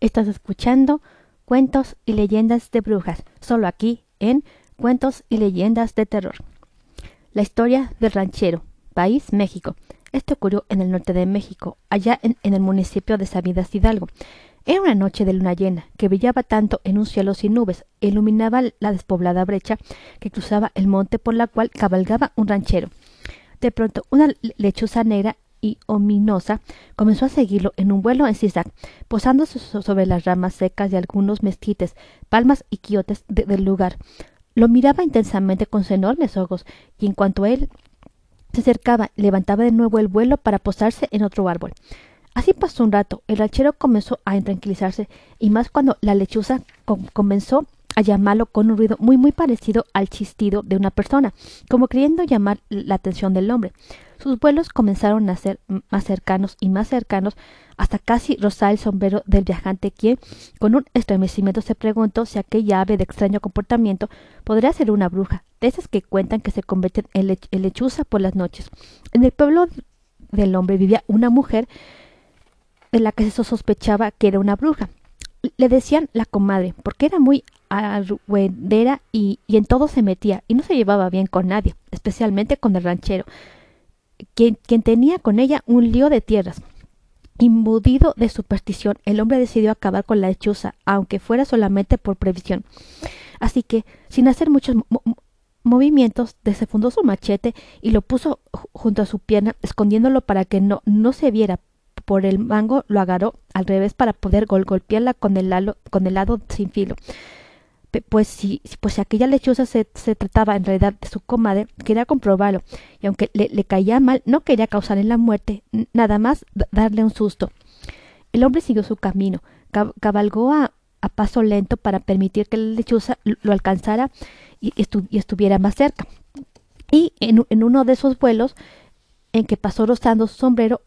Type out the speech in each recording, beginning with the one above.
Estás escuchando Cuentos y Leyendas de Brujas, solo aquí en Cuentos y Leyendas de Terror. La historia del ranchero, país México. Esto ocurrió en el norte de México, allá en, el municipio de Sabidas Hidalgo. Era una noche de luna llena, que brillaba tanto en un cielo sin nubes, e iluminaba la despoblada brecha que cruzaba el monte por la cual cabalgaba un ranchero. De pronto, una lechuza negra y ominosa, comenzó a seguirlo en un vuelo en zigzag, posándose sobre las ramas secas de algunos mezquites, palmas y quiotes del lugar. Lo miraba intensamente con sus enormes ojos, y en cuanto él se acercaba, levantaba de nuevo el vuelo para posarse en otro árbol. Así pasó un rato. El ranchero comenzó a intranquilizarse, y más cuando la lechuza comenzó a llamarlo con un ruido muy muy parecido al chistido de una persona, como queriendo llamar la atención del hombre. Sus vuelos comenzaron a ser más cercanos y más cercanos hasta casi rozar el sombrero del viajante quien, con un estremecimiento, se preguntó si aquella ave de extraño comportamiento podría ser una bruja, de esas que cuentan que se convierten en, lechuza por las noches. En el pueblo del hombre vivía una mujer de la que se sospechaba que era una bruja. Le decían la comadre, porque era muy arruendera y, en todo se metía, y no se llevaba bien con nadie, especialmente con el ranchero, quien, tenía con ella un lío de tierras. Imbudido de superstición, el hombre decidió acabar con la hechuza, aunque fuera solamente por previsión. Así que, sin hacer muchos movimientos, desenfundó su machete y lo puso junto a su pierna, escondiéndolo para que no, no se viera. Por el mango lo agarró al revés para poder golpearla con el, con el lado sin filo pues si, pues si aquella lechuza se, se, trataba en realidad de su comadre, quería comprobarlo, y aunque le, le caía mal, no quería causarle la muerte, nada más darle un susto. El hombre siguió su camino, cabalgó a, a paso lento para permitir que la lechuza lo alcanzara y, estuviera más cerca. Y en, en, uno de esos vuelos en que pasó rozando su sombrero,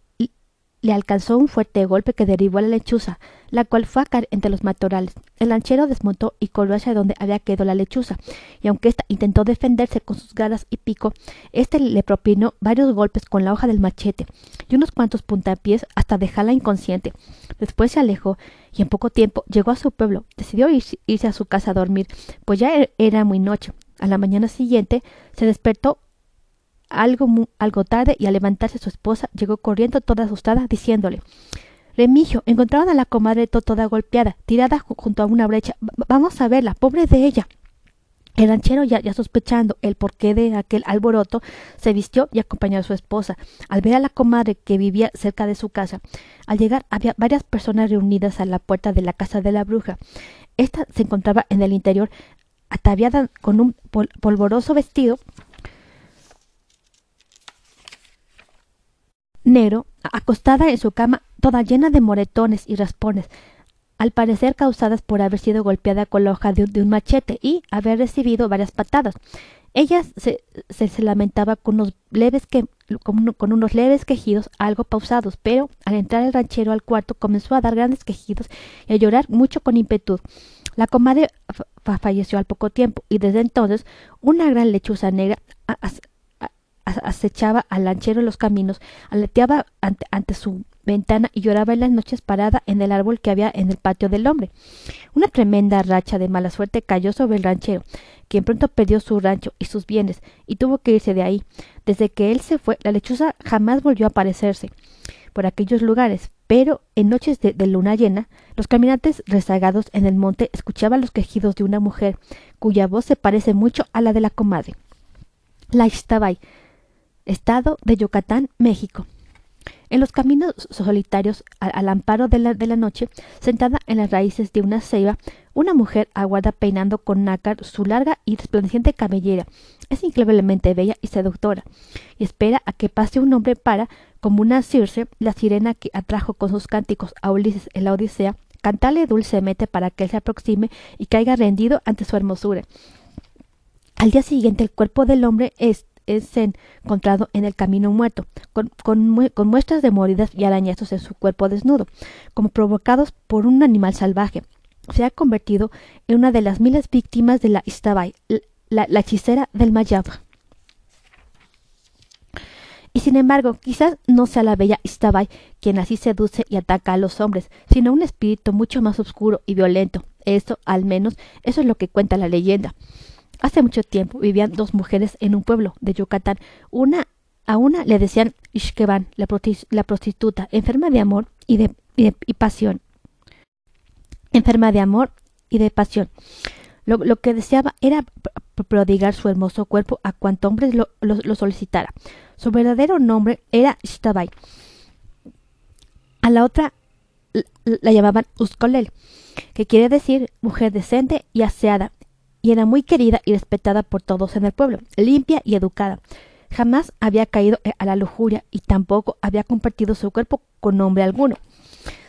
le alcanzó un fuerte golpe que derribó a la lechuza, la cual fue a caer entre los matorrales. El lanchero desmontó y corrió hacia donde había quedado la lechuza, y aunque ésta intentó defenderse con sus garras y pico, éste le propinó varios golpes con la hoja del machete y unos cuantos puntapiés hasta dejarla inconsciente. Después se alejó y en poco tiempo llegó a su pueblo. Decidió irse a su casa a dormir, pues ya e-, era muy noche. A la mañana siguiente se despertó algo, algo tarde y al levantarse su esposa llegó corriendo toda asustada diciéndole Remigio, encontraron a la comadre toda golpeada, tirada junto a una brecha. vamos a verla, pobre de ella. El ranchero, ya, ya, sospechando el porqué de aquel alboroto, se vistió y acompañó a su esposa. Al ver a la comadre que vivía cerca de su casa, al llegar había varias personas reunidas a la puerta de la casa de la bruja. Esta se encontraba en el interior, ataviada con un polvoroso vestido negro, acostada en su cama, toda llena de moretones y raspones, al parecer causadas por haber sido golpeada con la hoja de, un machete y haber recibido varias patadas. Ella se, se, lamentaba con unos, leves que, con, unos leves quejidos algo pausados, pero al entrar el ranchero al cuarto comenzó a dar grandes quejidos y a llorar mucho con impetud. La comadre falleció al poco tiempo y desde entonces una gran lechuza negra acechaba al lanchero en los caminos, aleteaba ante, su ventana y lloraba en las noches parada en el árbol que había en el patio del hombre. Una tremenda racha de mala suerte cayó sobre el ranchero, quien pronto perdió su rancho y sus bienes, y tuvo que irse de ahí. Desde que él se fue, la lechuza jamás volvió a aparecerse por aquellos lugares, pero en noches de, luna llena, los caminantes rezagados en el monte escuchaban los quejidos de una mujer, cuya voz se parece mucho a la de la comadre. La Estado de Yucatán, México. En los caminos solitarios, al, amparo de la, de la, noche, sentada en las raíces de una ceiba, una mujer aguarda peinando con nácar su larga y resplandeciente cabellera. Es increíblemente bella y seductora, y espera a que pase un hombre para, como una Circe, la sirena que atrajo con sus cánticos a Ulises en la Odisea, cantarle dulcemente para que él se aproxime y caiga rendido ante su hermosura. Al día siguiente el cuerpo del hombre es es encontrado en el camino muerto, con, muestras de moridas y arañazos en su cuerpo desnudo, como provocados por un animal salvaje. Se ha convertido en una de las miles víctimas de la Istabay, la, hechicera del Mayab. Y sin embargo, quizás no sea la bella Istabai quien así seduce y ataca a los hombres, sino un espíritu mucho más oscuro y violento. Eso, al menos, eso es lo que cuenta la leyenda. Hace mucho tiempo vivían dos mujeres en un pueblo de Yucatán. Una a una le decían Ishkeban, la, prostituta, enferma de amor y de, pasión. Enferma de amor y de pasión. Lo, que deseaba era prodigar su hermoso cuerpo a cuanto hombre lo, solicitara. Su verdadero nombre era Ishtabai. A la otra la llamaban Uskolel, que quiere decir mujer decente y aseada, y era muy querida y respetada por todos en el pueblo, limpia y educada. Jamás había caído a la lujuria y tampoco había compartido su cuerpo con hombre alguno.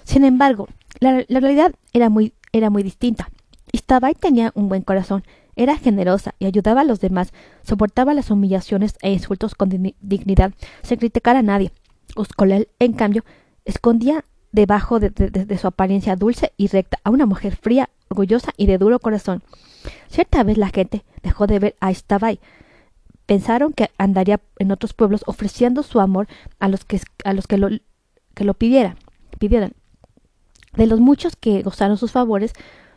Sin embargo, la, realidad era muy, era muy distinta. Istabai tenía un buen corazón, era generosa y ayudaba a los demás, soportaba las humillaciones e insultos con dignidad, sin criticar a nadie. Uskolel, en cambio, escondía debajo de, su apariencia dulce y recta a una mujer fría, orgullosa y de duro corazón. Cierta vez la gente dejó de ver a Istabai. Pensaron que andaría en otros pueblos ofreciendo su amor a los que, a los que lo, que lo pidieran. De los muchos que gozaron sus favores,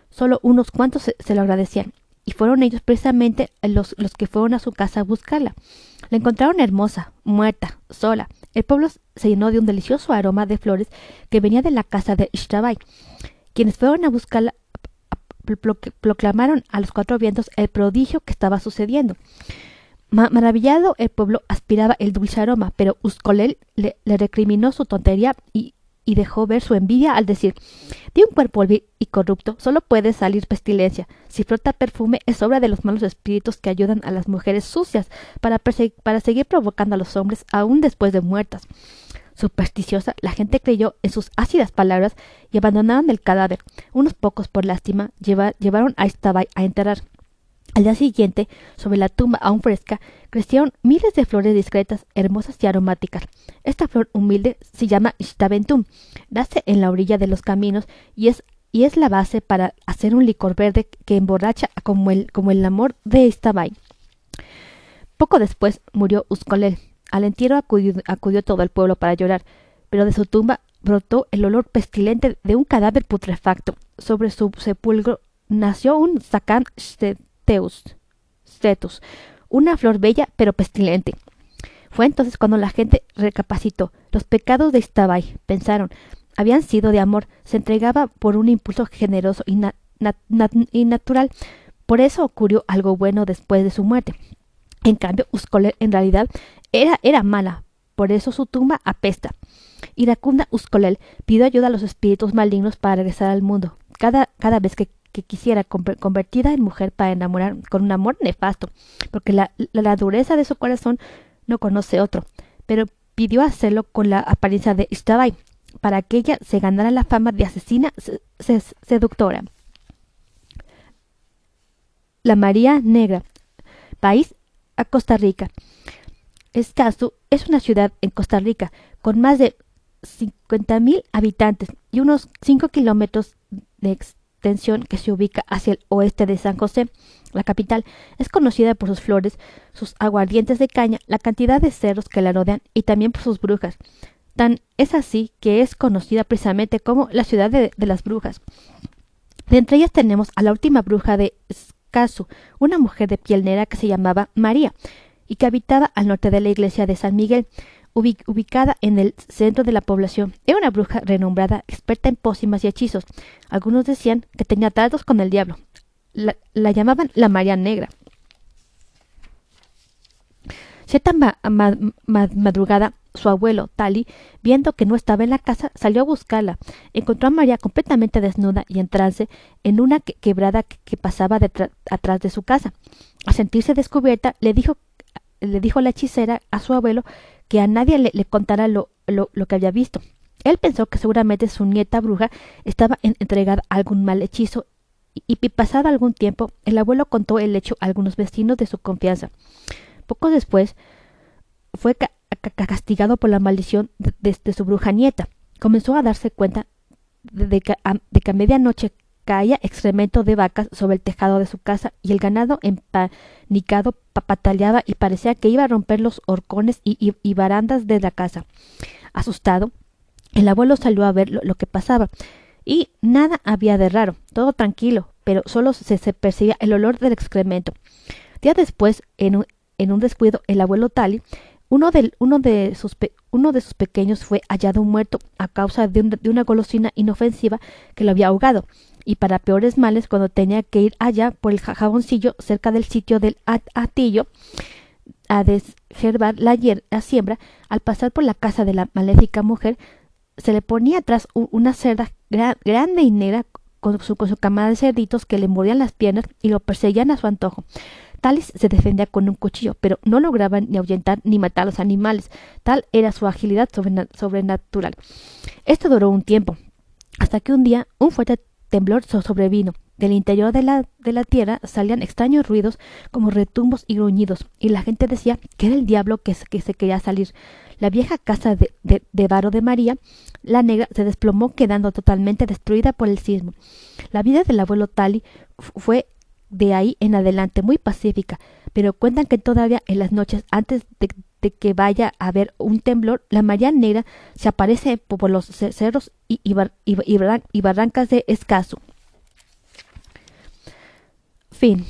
Solo unos cuantos se, lo agradecían, y fueron ellos precisamente los, los que fueron a su casa a buscarla. La encontraron hermosa, muerta, sola. El pueblo se llenó de un delicioso aroma de flores que venía de la casa de Ishtabai. Quienes fueron a buscarla proclamaron a los cuatro vientos el prodigio que estaba sucediendo. maravillado el pueblo aspiraba el dulce aroma, pero Uskolel le, recriminó su tontería y dejó ver su envidia al decir de un cuerpo y corrupto solo puede salir pestilencia. Si frota perfume es obra de los malos espíritus que ayudan a las mujeres sucias para, para seguir provocando a los hombres aún después de muertas. Supersticiosa, la gente creyó en sus ácidas palabras y abandonaron el cadáver. Unos pocos, por lástima, llevaron a Istabai a enterrar. Al día siguiente, sobre la tumba aún fresca, crecieron miles de flores discretas, hermosas y aromáticas. Esta flor humilde se llama Ishtabentum. Nace en la orilla de los caminos y es, y es la base para hacer un licor verde que emborracha como el, como el amor de Istabai. Poco después murió Uskolel. Al entierro acudió, todo el pueblo para llorar, pero de su tumba brotó el olor pestilente de un cadáver putrefacto. Sobre su sepulcro nació un Sakan Stetus, una flor bella pero pestilente. Fue entonces cuando la gente recapacitó. Los pecados de Istabai, pensaron, habían sido de amor, se entregaba por un impulso generoso y, natural. Por eso ocurrió algo bueno después de su muerte. En cambio, Uskolel en realidad era, era mala, por eso su tumba apesta. Iracunda Uskolel pidió ayuda a los espíritus malignos para regresar al mundo. Cada, cada vez que quisiera convertida en mujer para enamorar con un amor nefasto, porque la, dureza de su corazón no conoce otro, pero pidió hacerlo con la apariencia de Istabai, para que ella se ganara la fama de asesina seductora. La María Negra, país a Costa Rica. Escazú es una ciudad en Costa Rica con más de 50.000 habitantes y unos 5 kilómetros de, que se ubica hacia el oeste de San José. La capital es conocida por sus flores, sus aguardientes de caña, la cantidad de cerros que la rodean y también por sus brujas. Tan es así que es conocida precisamente como la ciudad de, las brujas. De entre ellas tenemos a la última bruja de Escazú, una mujer de piel negra que se llamaba María y que habitaba al norte de la iglesia de San Miguel ubicada en el centro de la población. Era una bruja renombrada, experta en pócimas y hechizos. Algunos decían que tenía tratos con el diablo. La, llamaban la María Negra. Cierta madrugada, su abuelo, Tali, viendo que no estaba en la casa, salió a buscarla. Encontró a María completamente desnuda y en trance en una quebrada que, pasaba atrás de su casa. Al sentirse descubierta, le dijo, le dijo la hechicera a su abuelo que a nadie le, contara lo, lo, que había visto. Él pensó que seguramente su nieta bruja estaba entregada a algún mal hechizo y, pasado algún tiempo el abuelo contó el hecho a algunos vecinos de su confianza. Poco después fue castigado por la maldición de, su bruja nieta. Comenzó a darse cuenta de, que, a, medianoche caía excremento de vacas sobre el tejado de su casa y el ganado empanicado pataleaba y parecía que iba a romper los horcones y, barandas de la casa. Asustado, el abuelo salió a ver lo, que pasaba y nada había de raro, todo tranquilo, pero solo se, percibía el olor del excremento. Día después, en un, en un descuido, el abuelo Tali uno de, uno, de sus uno de sus pequeños fue hallado muerto a causa de, una golosina inofensiva que lo había ahogado, y para peores males, cuando tenía que ir allá por el jaboncillo cerca del sitio del atillo a desherbar la, la, siembra, al pasar por la casa de la maléfica mujer, se le ponía atrás una cerda grande y negra con su, con su camada de cerditos que le mordían las piernas y lo perseguían a su antojo. Talis se defendía con un cuchillo, pero no lograba ni ahuyentar ni matar a los animales. Tal era su agilidad sobrenatural. Esto duró un tiempo, hasta que un día un fuerte temblor sobrevino. Del interior de la, tierra salían extraños ruidos como retumbos y gruñidos, y la gente decía que era el diablo que, que se quería salir. La vieja casa de, de, de Varo de María, la negra, se desplomó quedando totalmente destruida por el sismo. La vida del abuelo Tali fue de ahí en adelante muy pacífica, pero cuentan que todavía en las noches antes de, que vaya a haber un temblor, la María Negra se aparece por los cerros y, y barrancas de Escaso. Fin.